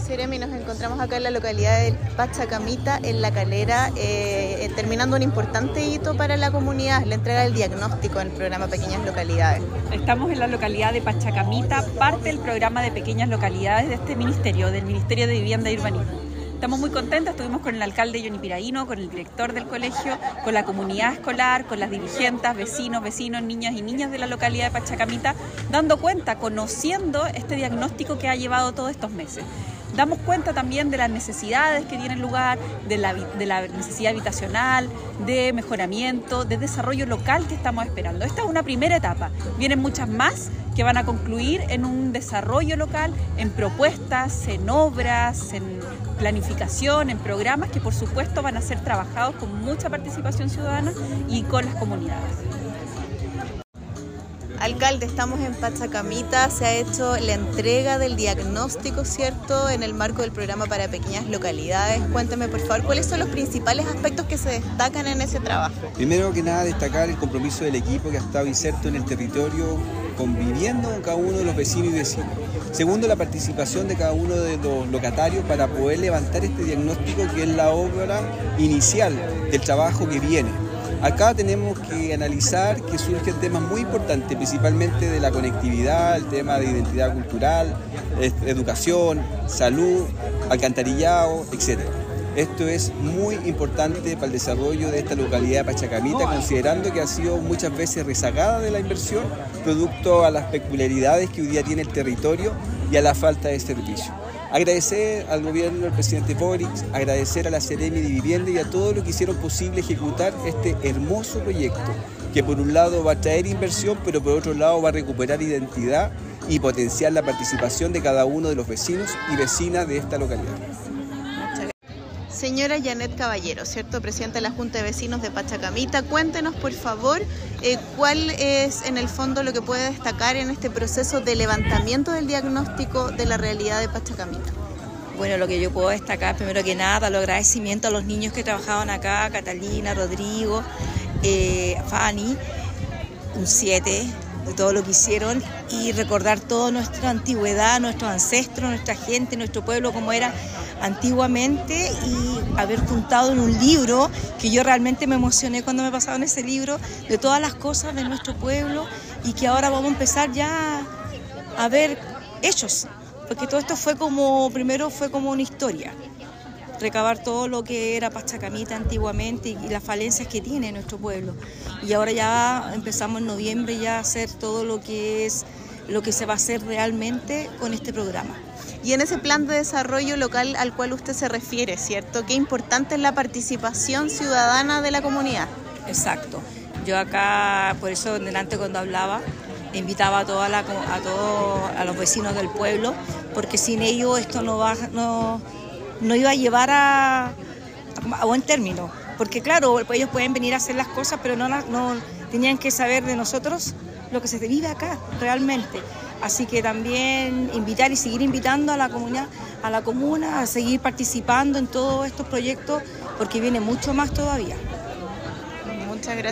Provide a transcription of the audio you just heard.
Seremi, nos encontramos acá en la localidad de Pachacamita, en La Calera, eh, terminando un importante hito para la comunidad, la entrega del diagnóstico en el programa Pequeñas Localidades. Estamos en la localidad de Pachacamita, parte del programa de Pequeñas Localidades de este ministerio, del Ministerio de Vivienda y Urbanismo. Estamos muy contentos, estuvimos con el alcalde Johnny Piraíno, con el director del colegio, con la comunidad escolar, con las dirigentes, vecinos, vecinos, niños y niñas de la localidad de Pachacamita, dando cuenta, conociendo este diagnóstico que ha llevado todos estos meses damos cuenta también de las necesidades que tienen lugar, de la, de la, necesidad habitacional, de mejoramiento, de desarrollo local que estamos esperando. Esta es una primera etapa. Vienen muchas más que van a concluir en un desarrollo local, en propuestas, en obras, en planificación, en programas que por supuesto van a ser trabajados con mucha participación ciudadana y con las comunidades. Alcalde, estamos en Pachacamita, se ha hecho la entrega del diagnóstico, ¿cierto?, en el marco del programa para pequeñas localidades. Cuéntame, por favor, cuáles son los principales aspectos que se destacan en ese trabajo. Primero que nada, destacar el compromiso del equipo que ha estado inserto en el territorio, conviviendo con cada uno de los vecinos y vecinos. Segundo, la participación de cada uno de los locatarios para poder levantar este diagnóstico que es la obra inicial del trabajo que viene. Acá tenemos que analizar que surgen temas muy importantes, principalmente de la conectividad, el tema de identidad cultural, educación, salud, alcantarillado, etc. Esto es muy importante para el desarrollo de esta localidad de Pachacamita, considerando que ha sido muchas veces rezagada de la inversión, producto a las peculiaridades que hoy día tiene el territorio y a la falta de servicio. Agradecer al gobierno del presidente Boric, agradecer a la Seremi de Vivienda y a todos los que hicieron posible ejecutar este hermoso proyecto, que por un lado va a traer inversión, pero por otro lado va a recuperar identidad y potenciar la participación de cada uno de los vecinos y vecinas de esta localidad. Señora Janet Caballero, ¿cierto? Presidenta de la Junta de Vecinos de Pachacamita, cuéntenos por favor eh, cuál es en el fondo lo que puede destacar en este proceso de levantamiento del diagnóstico de la realidad de Pachacamita. Bueno, lo que yo puedo destacar, primero que nada, los agradecimientos a los niños que trabajaban acá, Catalina, Rodrigo, eh, Fanny, un 7 de todo lo que hicieron y recordar toda nuestra antigüedad, nuestros ancestros, nuestra gente, nuestro pueblo, como era antiguamente y haber juntado en un libro que yo realmente me emocioné cuando me pasaban ese libro de todas las cosas de nuestro pueblo y que ahora vamos a empezar ya a ver hechos, porque todo esto fue como, primero fue como una historia, recabar todo lo que era Pachacamita antiguamente y las falencias que tiene nuestro pueblo. Y ahora ya empezamos en noviembre ya a hacer todo lo que es lo que se va a hacer realmente con este programa y en ese plan de desarrollo local al cual usted se refiere, ¿cierto? Qué importante es la participación ciudadana de la comunidad. Exacto. Yo acá, por eso delante cuando hablaba, invitaba a, toda la, a todos a los vecinos del pueblo, porque sin ellos esto no, va, no, no iba a llevar a, a buen término. Porque claro, ellos pueden venir a hacer las cosas, pero no, no tenían que saber de nosotros lo que se vive acá realmente. Así que también invitar y seguir invitando a la comunidad, a la comuna a seguir participando en todos estos proyectos porque viene mucho más todavía. Muchas gracias.